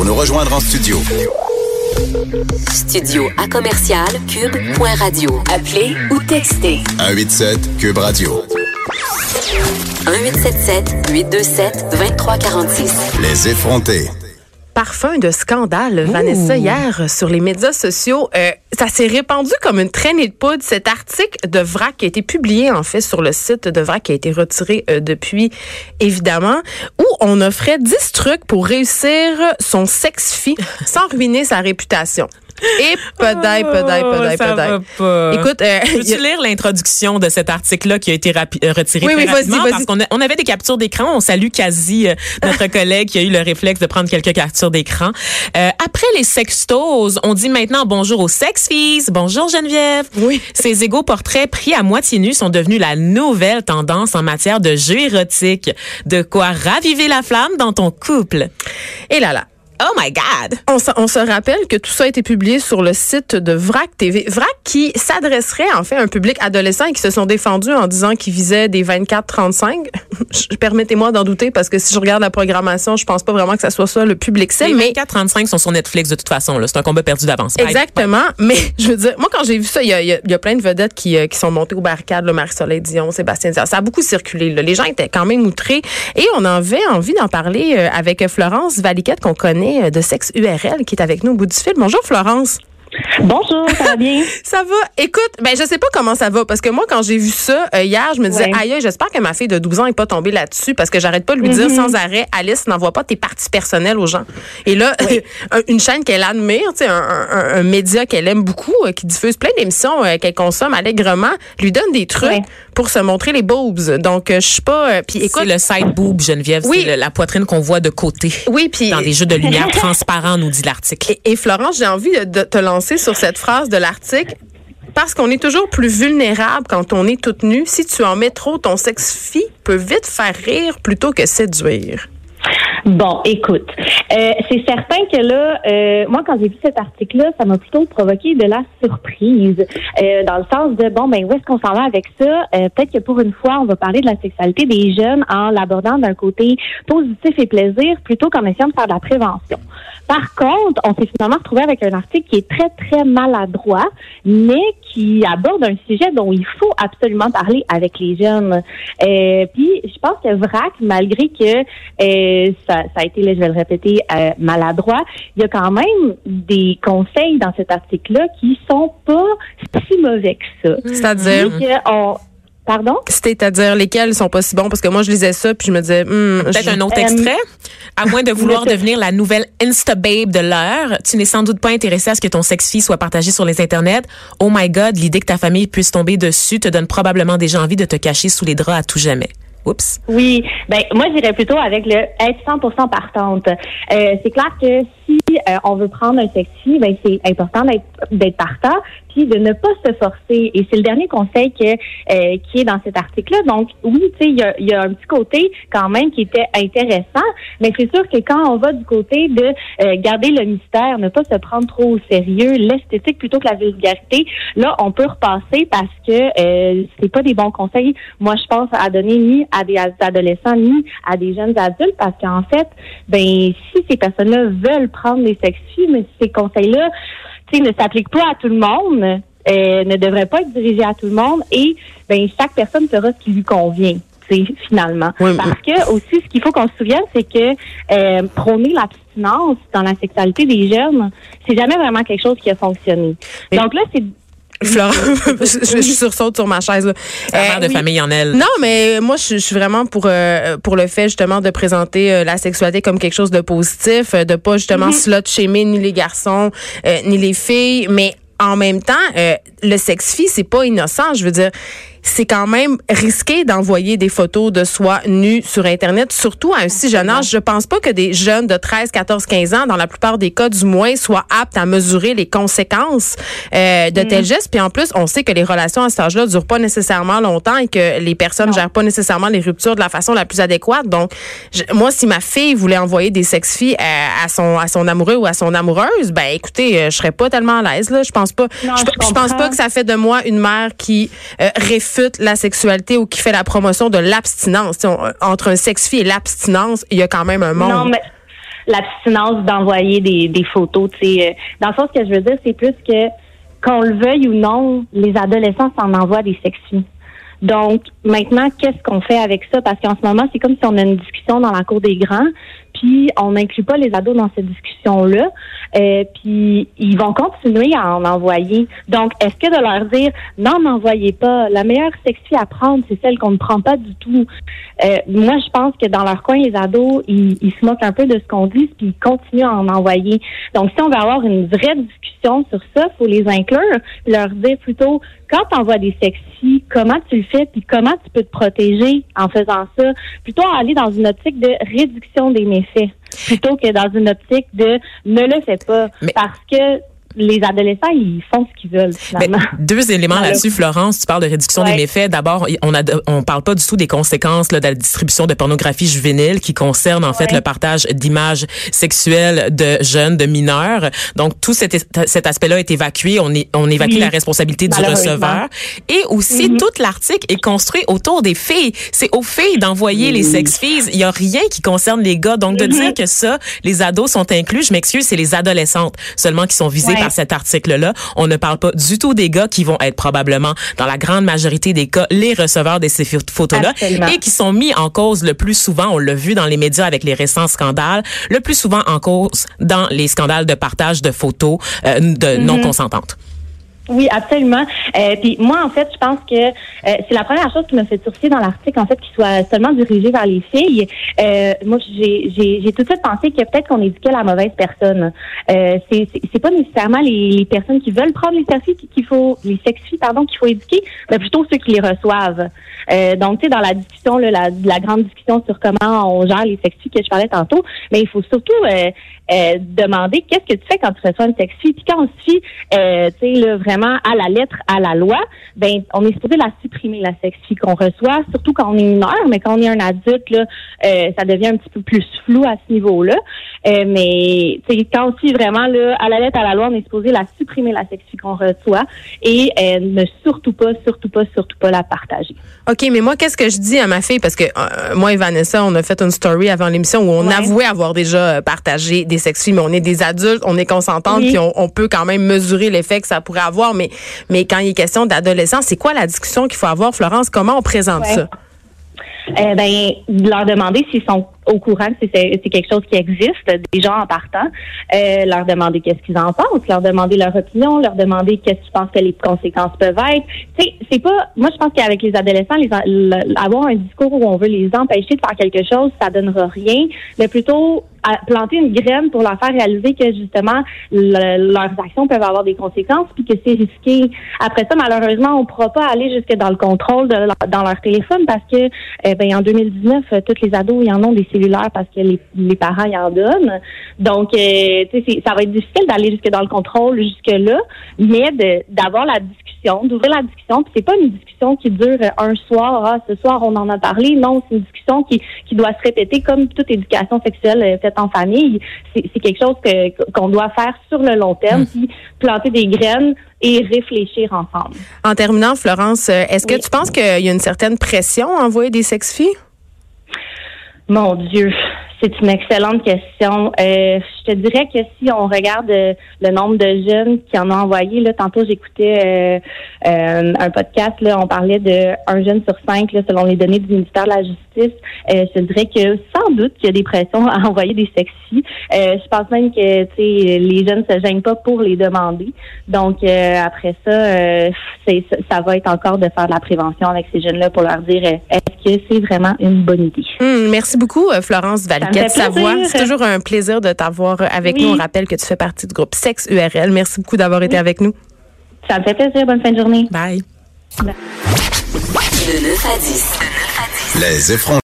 pour nous rejoindre en studio. Studio à commercial cube.radio. Appelez ou textez 187 Cube Radio. 1877 827 2346. Les effrontés. parfum de scandale, Vanessa, hier sur les médias sociaux. Euh, ça s'est répandu comme une traînée de poudre. Cet article de VRAC qui a été publié, en fait, sur le site de VRAC, qui a été retiré euh, depuis, évidemment, où on offrait 10 trucs pour réussir son sex-fi sans ruiner sa réputation. Et pedaille, pedaille, pedaille, pedaille. Écoute, euh, y Peux-tu a- lire l'introduction de cet article-là qui a été euh, retiré Oui, oui, vas-y, rapidement? vas-y. parce qu'on on avait des captures d'écran. On salue quasi euh, notre collègue qui a eu le réflexe de prendre quelques captures d'écran. Euh, après les sextos, on dit maintenant bonjour aux Bonjour Geneviève. Oui. Ces égaux portraits pris à moitié nus sont devenus la nouvelle tendance en matière de jeux érotiques. De quoi raviver la flamme dans ton couple. et là là. Oh my God! On se, on se rappelle que tout ça a été publié sur le site de VRAC TV. VRAC qui s'adresserait en fait à un public adolescent et qui se sont défendus en disant qu'ils visaient des 24-35. Je- Permettez-moi d'en douter parce que si je regarde la programmation, je pense pas vraiment que ça soit ça le public cible. Les Mais 24-35 sont sur Netflix de toute façon. C'est un combat perdu d'avance. Exactement. Mais je veux dire, moi, quand j'ai vu ça, il y a, y y plein de vedettes qui, euh, qui sont montées aux barricades, là, Marie-Soleil Dion, Sébastien Diaz. Ça a beaucoup circulé. là. Les gens étaient quand même outrés. Et on avait envie d'en parler euh, avec Florence Valiquette, qu'on connaît euh, de Sexe URL, qui est avec nous au bout du fil. Bonjour, Florence. Bonjour, ça va bien? Ça va. Écoute, ben je sais pas comment ça va parce que moi quand j'ai vu ça euh, hier, je me disais Ouais. aïe, aïe, j'espère que ma fille de 12 ans est pas tombée là-dessus parce que j'arrête pas de lui dire Mm-hmm. sans arrêt Alice n'envoie pas tes parties personnelles aux gens. Et là un- une chaîne qu'elle admire, un, un- un média qu'elle aime beaucoup euh, qui diffuse plein d'émissions euh, qu'elle consomme allègrement, lui donne des trucs Ouais. Pour se montrer les boobs. Donc euh, je suis pas euh, puis écoute C'est le side boob, Geneviève. Oui. C'est la poitrine qu'on voit de côté. oui puis Dans des jeux de lumière transparents, nous dit l'article. Et, et Florence, j'ai envie de, te lancer sur cette phrase de l'article. Parce qu'on est toujours plus vulnérable quand on est toute nue. Si tu en mets trop, ton sexe-fi peut vite faire rire plutôt que séduire. Bon, écoute, euh, c'est certain que là, euh, moi, quand j'ai vu cet article-là, ça m'a plutôt provoqué de la surprise, euh, dans le sens de, bon, ben, où est-ce qu'on s'en va avec ça? Euh, Peut-être que pour une fois, on va parler de la sexualité des jeunes en l'abordant d'un côté positif et plaisir plutôt qu'en essayant de faire de la prévention. Par contre, on s'est finalement retrouvé avec un article qui est très, très maladroit, mais qui aborde un sujet dont il faut absolument parler avec les jeunes. Euh, puis, je pense que VRAC, malgré que euh, ça, ça a été, là, je vais le répéter, euh, maladroit, il y a quand même des conseils dans cet article-là qui sont pas si mauvais que ça. C'est-à-dire, que on- Pardon? c'est-à-dire lesquels sont pas si bons? Parce que moi je lisais ça puis je me disais hmm, Peut-être je- un autre Euh, extrait. À moins de vouloir devenir la nouvelle Insta-babe de l'heure, tu n'es sans doute pas intéressé à ce que ton sex-fi soit partagé sur les internets. Oh my God, l'idée que ta famille puisse tomber dessus te donne probablement déjà envie de te cacher sous les draps à tout jamais. Oups. Oui, ben moi j'irais plutôt avec le être 100% partante. Euh, c'est clair que si euh, on veut prendre un sexy, ben c'est important d'être partant, puis de ne pas se forcer. Et c'est le dernier conseil que euh, qui est dans cet article-là. Donc oui, tu sais, il y a, y a un petit côté quand même qui était intéressant, mais c'est sûr que quand on va du côté de euh, garder le mystère, ne pas se prendre trop au sérieux, l'esthétique plutôt que la vulgarité, là on peut repasser parce que euh, c'est pas des bons conseils. Moi je pense à donner ni à des adolescents ni à des jeunes adultes parce qu'en fait, ben si ces personnes-là veulent prendre des sexy, mais ces conseils-là, tu sais, ne s'appliquent pas à tout le monde, euh, ne devraient pas être dirigés à tout le monde et ben chaque personne fera ce qui lui convient. finalement. Oui, Parce que aussi, ce qu'il faut qu'on se souvienne, c'est que euh, prôner l'abstinence dans la sexualité des jeunes, c'est jamais vraiment quelque chose qui a fonctionné. Donc là, c'est Florence, je, je sursaute sur ma chaise. Là. La mère Euh, de oui. famille en elle. Non, mais moi, je, je suis vraiment pour euh, pour le fait justement de présenter euh, la sexualité comme quelque chose de positif, euh, de pas justement slot shamer ni les garçons euh, ni les filles, mais en même temps, euh, le sex-fi, c'est pas innocent. Je veux dire, c'est quand même risqué d'envoyer des photos de soi nues sur Internet, surtout à un si jeune âge. Je pense pas que des jeunes de 13, 14, 15 ans, dans la plupart des cas du moins, soient aptes à mesurer les conséquences euh, de tels gestes. Puis en plus, on sait que les relations à cet âge-là durent pas nécessairement longtemps et que les personnes gèrent pas nécessairement les ruptures de la façon la plus adéquate. Donc, je- moi, si ma fille voulait envoyer des sex-filles à, à son à son amoureux ou à son amoureuse, ben écoutez, euh, je serais pas tellement à l'aise là. Je pense pas. Non, je, je je pense pas que ça fait de moi une mère qui euh, réfute la sexualité ou qui fait la promotion de l'abstinence. Entre un sex-fi et l'abstinence, il y a quand même un monde. Non, mais l'abstinence d'envoyer des, des photos. Tu sais, Euh, dans le sens ce que je veux dire, c'est plus que qu'on le veuille ou non, les adolescents s'en envoient des sexues. Donc, maintenant, qu'est-ce qu'on fait avec ça? Parce qu'en ce moment, c'est comme si on a une discussion dans la cour des grands, on n'inclut pas les ados dans cette discussion-là, euh, puis ils vont continuer à en envoyer. Donc, est-ce que de leur dire, non, n'envoyez pas, la meilleure sexy à prendre, c'est celle qu'on ne prend pas du tout. Euh, moi, je pense que dans leur coin, les ados, ils, se moquent un peu de ce qu'on dit, puis ils continuent à en envoyer. Donc, si on veut avoir une vraie discussion sur ça, faut les inclure, leur dire plutôt, quand tu envoies des sexy, comment tu le fais, puis comment tu peux te protéger en faisant ça, plutôt aller dans une optique de réduction des méfaits, plutôt que dans une optique de ne le fais pas, Mais- parce que les adolescents, ils font ce qu'ils veulent, Mais finalement. deux éléments là-dessus, Florence. Tu parles de réduction Ouais. des méfaits. D'abord, on a, on parle pas du tout des conséquences là, de la distribution de pornographie juvénile qui concerne en fait le partage d'images sexuelles de jeunes, de mineurs. Donc tout cet, cet aspect-là est évacué. On, est, on évacue Oui. la responsabilité du receveur. Et aussi, Mhm. tout l'article est construit autour des filles. C'est aux filles d'envoyer les sex-filles. Il y a rien qui concerne les gars. Donc de Mhm. dire que ça, les ados sont inclus, je m'excuse, c'est les adolescentes seulement qui sont visées Ouais. Par cet article-là. On ne parle pas du tout des gars qui vont être probablement, dans la grande majorité des cas, les receveurs de ces pho- photos-là et qui sont mis en cause le plus souvent, on l'a vu dans les médias avec les récents scandales, le plus souvent en cause dans les scandales de partage de photos euh, de Mhm. non consentantes. Oui, absolument. Euh, puis moi, en fait, je pense que euh, c'est la première chose qui m'a fait sourciller dans l'article, en fait, qu'il soit seulement dirigé vers les filles. Euh, moi, j'ai j'ai- j'ai tout de suite pensé que peut-être qu'on éduquait la mauvaise personne. Euh, c'est pas nécessairement les, les personnes qui veulent prendre les selfies qu'il faut, les sexy, pardon, qu'il faut éduquer, mais plutôt ceux qui les reçoivent. Euh, donc, tu sais, dans la discussion, là, la, la grande discussion sur comment on gère les sexy que je parlais tantôt, mais il faut surtout euh, euh, demander qu'est-ce que tu fais quand tu reçois une sexy. Puis quand on se fie, tu sais, là, vraiment à la lettre, à la loi, ben on est supposé la supprimer, la sexy qu'on reçoit, surtout quand on est mineur, mais quand on est un adulte, là, euh, ça devient un petit peu plus flou à ce niveau-là. Euh, mais quand fie vraiment là, à la lettre, à la loi, on est supposé la supprimer, la sexy qu'on reçoit, et euh, ne surtout pas, surtout pas, surtout pas la partager. OK, mais moi, qu'est-ce que je dis à ma fille? Parce que euh, moi et Vanessa, on a fait une story avant l'émission où on Ouais. avouait avoir déjà partagé des sexues, mais on est des adultes, on est consentantes, Oui. puis on, on peut quand même mesurer l'effet que ça pourrait avoir. Mais, mais quand il est question d'adolescence, c'est quoi la discussion qu'il faut avoir, Florence? Comment on présente Ouais. ça? Eh ben, leur demander s'ils sont au courant que c'est quelque chose qui existe déjà en partant, euh, leur demander qu'est-ce qu'ils en pensent, leur demander leur opinion, leur demander qu'est-ce qu'ils pensent que les conséquences peuvent être. Tu sais, c'est pas. Moi, je pense qu'avec les adolescents, les, le- avoir un discours où on veut les empêcher de faire quelque chose, ça donnera rien, mais plutôt planter une graine pour leur faire réaliser que justement le- leurs actions peuvent avoir des conséquences puis que c'est risqué. Après ça, malheureusement, on ne pourra pas aller jusque dans le contrôle de leur- dans leur téléphone parce que euh, ben, en 2019, euh, tous les ados ils en ont des cellulaires parce que les, les parents y en donnent. Donc, c'est- ça va être difficile d'aller jusque dans le contrôle jusque là, mais d'avoir la discussion, d'ouvrir la discussion. Puis c'est pas une discussion qui dure un soir. Ah, ce soir on en a parlé. Non, c'est une discussion qui qui doit se répéter comme toute éducation sexuelle euh, en famille. C'est quelque chose qu'on doit faire sur le long terme, puis planter des graines et réfléchir ensemble. En terminant, Florence, euh, est-ce que tu penses qu'il y a une certaine pression à envoyer des sex-filles? Mon Dieu, c'est une excellente question. Euh, je te dirais que si on regarde euh, le nombre de jeunes qui en ont envoyé, là, tantôt j'écoutais euh, euh, un podcast, là, on parlait de un jeune sur cinq, là, selon les données du ministère de la Justice. Euh, je te dirais que sans doute qu'il y a des pressions à envoyer des sexy. Je pense même que les jeunes se gênent pas pour les demander. Donc après ça, ça va être encore de faire de la prévention avec ces jeunes-là pour leur dire que c'est vraiment une bonne idée. Hum, merci beaucoup, euh, Florence Valiquette. Savoie. C'est toujours un plaisir de t'avoir euh, avec Oui. nous. On rappelle que tu fais partie du groupe Sexe URL. Merci beaucoup d'avoir été avec nous. Ça me fait plaisir. Bonne fin de journée. Bye. De 9 à 10. Les effrontés.